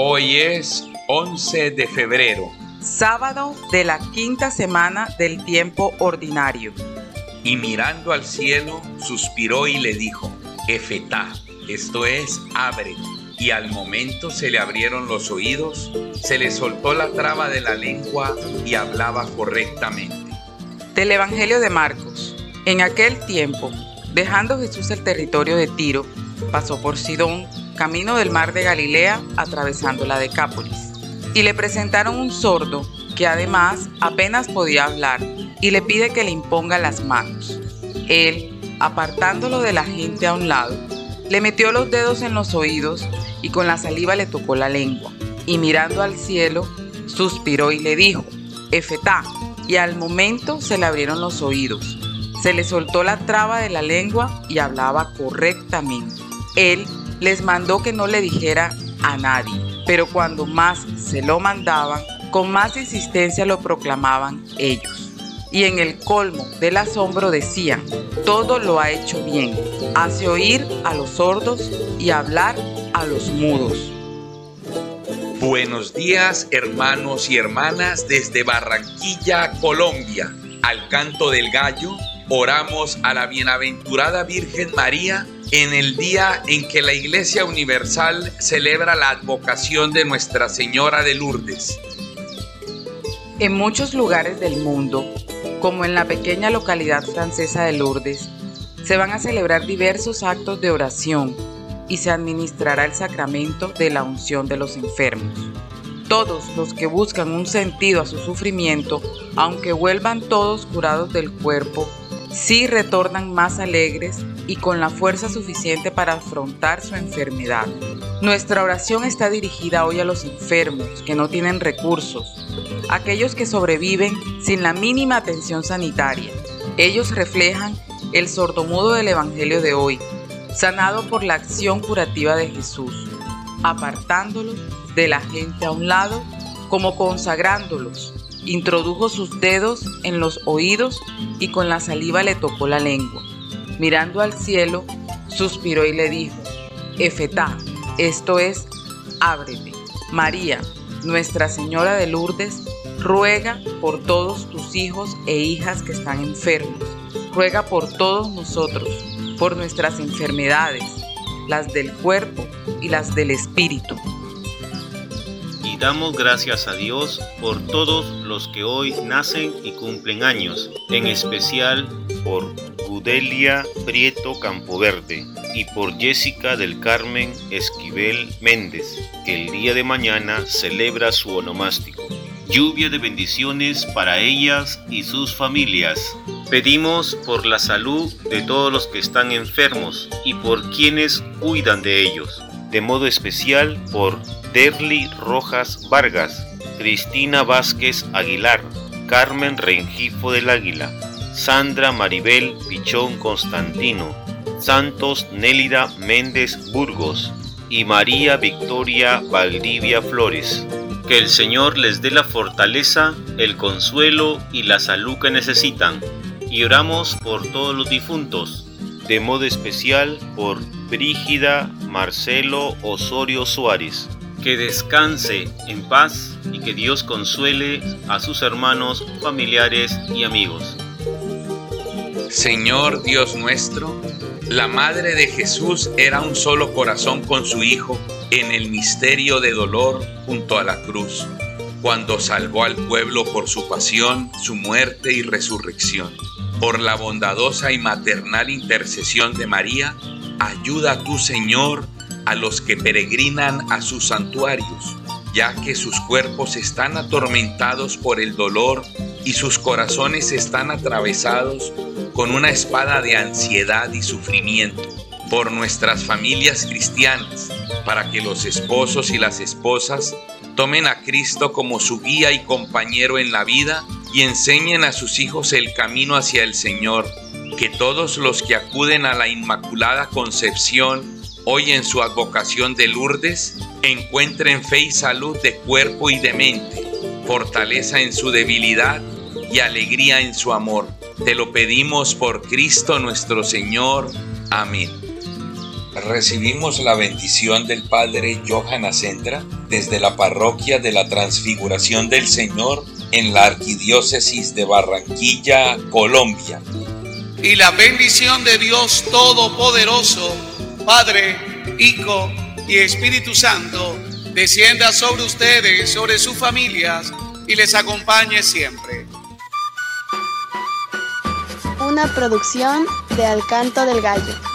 Hoy es 11 de febrero, sábado de la quinta semana del tiempo ordinario. y mirando al cielo, suspiró y le dijo, Efetá, esto es, abre. Y al momento se le abrieron los oídos, se le soltó la traba de la lengua y hablaba correctamente. Del Evangelio de Marcos. En aquel tiempo, dejando Jesús el territorio de Tiro, pasó por Sidón, camino del mar de Galilea, atravesando la Decápolis. Y le presentaron un sordo que además apenas podía hablar y le pide que le imponga las manos. Él, apartándolo de la gente a un lado, le metió los dedos en los oídos y con la saliva le tocó la lengua. Y mirando al cielo, suspiró y le dijo, Efetá. Y al momento se le abrieron los oídos. Se le soltó la traba de la lengua y hablaba correctamente. Él les mandó que no le dijera a nadie, pero cuando más se lo mandaban, con más insistencia lo proclamaban ellos. Y en el colmo del asombro decían, todo lo ha hecho bien, hace oír a los sordos y hablar a los mudos. Buenos días hermanos y hermanas desde Barranquilla, Colombia. Al canto del gallo, oramos a la bienaventurada Virgen María en el día en que la Iglesia Universal celebra la advocación de Nuestra Señora de Lourdes. En muchos lugares del mundo, como en la pequeña localidad francesa de Lourdes, se van a celebrar diversos actos de oración y se administrará el sacramento de la unción de los enfermos. Todos los que buscan un sentido a su sufrimiento, aunque vuelvan todos curados del cuerpo, sí retornan más alegres y con la fuerza suficiente para afrontar su enfermedad. Nuestra oración está dirigida hoy a los enfermos que no tienen recursos, aquellos que sobreviven sin la mínima atención sanitaria. Ellos reflejan el sordomudo del Evangelio de hoy, sanado por la acción curativa de Jesús, apartándolos de la gente a un lado, como consagrándolos. Introdujo sus dedos en los oídos y con la saliva le tocó la lengua. Mirando al cielo, suspiró y le dijo, Efetá, esto es, ábrete. María, Nuestra Señora de Lourdes, ruega por todos tus hijos e hijas que están enfermos. Ruega por todos nosotros, por nuestras enfermedades, las del cuerpo y las del espíritu. Damos gracias a Dios por todos los que hoy nacen y cumplen años, en especial por Gudelia Prieto Campoverde y por Jessica del Carmen Esquivel Méndez, que el día de mañana celebra su onomástico. Lluvia de bendiciones para ellas y sus familias. Pedimos por la salud de todos los que están enfermos y por quienes cuidan de ellos, de modo especial por Derly Rojas Vargas, Cristina Vázquez Aguilar, Carmen Rengifo del Águila, Sandra Maribel Pichón Constantino, Santos Nélida Méndez Burgos y María Victoria Valdivia Flores. Que el Señor les dé la fortaleza, el consuelo y la salud que necesitan. Y oramos por todos los difuntos, de modo especial por Brígida Marcelo Osorio Suárez. Que descanse en paz y que Dios consuele a sus hermanos, familiares y amigos. Señor Dios nuestro, la Madre de Jesús era un solo corazón con su Hijo en el misterio de dolor junto a la cruz, cuando salvó al pueblo por su pasión, su muerte y resurrección. Por la bondadosa y maternal intercesión de María, ayuda a tu Señor a los que peregrinan a sus santuarios, ya que sus cuerpos están atormentados por el dolor y sus corazones están atravesados con una espada de ansiedad y sufrimiento por nuestras familias cristianas, para que los esposos y las esposas tomen a Cristo como su guía y compañero en la vida y enseñen a sus hijos el camino hacia el Señor, que todos los que acuden a la Inmaculada Concepción hoy en su advocación de Lourdes encuentren fe y salud de cuerpo y de mente, fortaleza en su debilidad y alegría en su amor. Te lo pedimos por Cristo nuestro Señor. Amén. Recibimos la bendición del Padre Johan Ascentra desde la parroquia de la Transfiguración del Señor en la Arquidiócesis de Barranquilla, Colombia. Y la bendición de Dios Todopoderoso, Padre, Hijo y Espíritu Santo, descienda sobre ustedes, sobre sus familias y les acompañe siempre. Una producción de Alcanto del Gallo.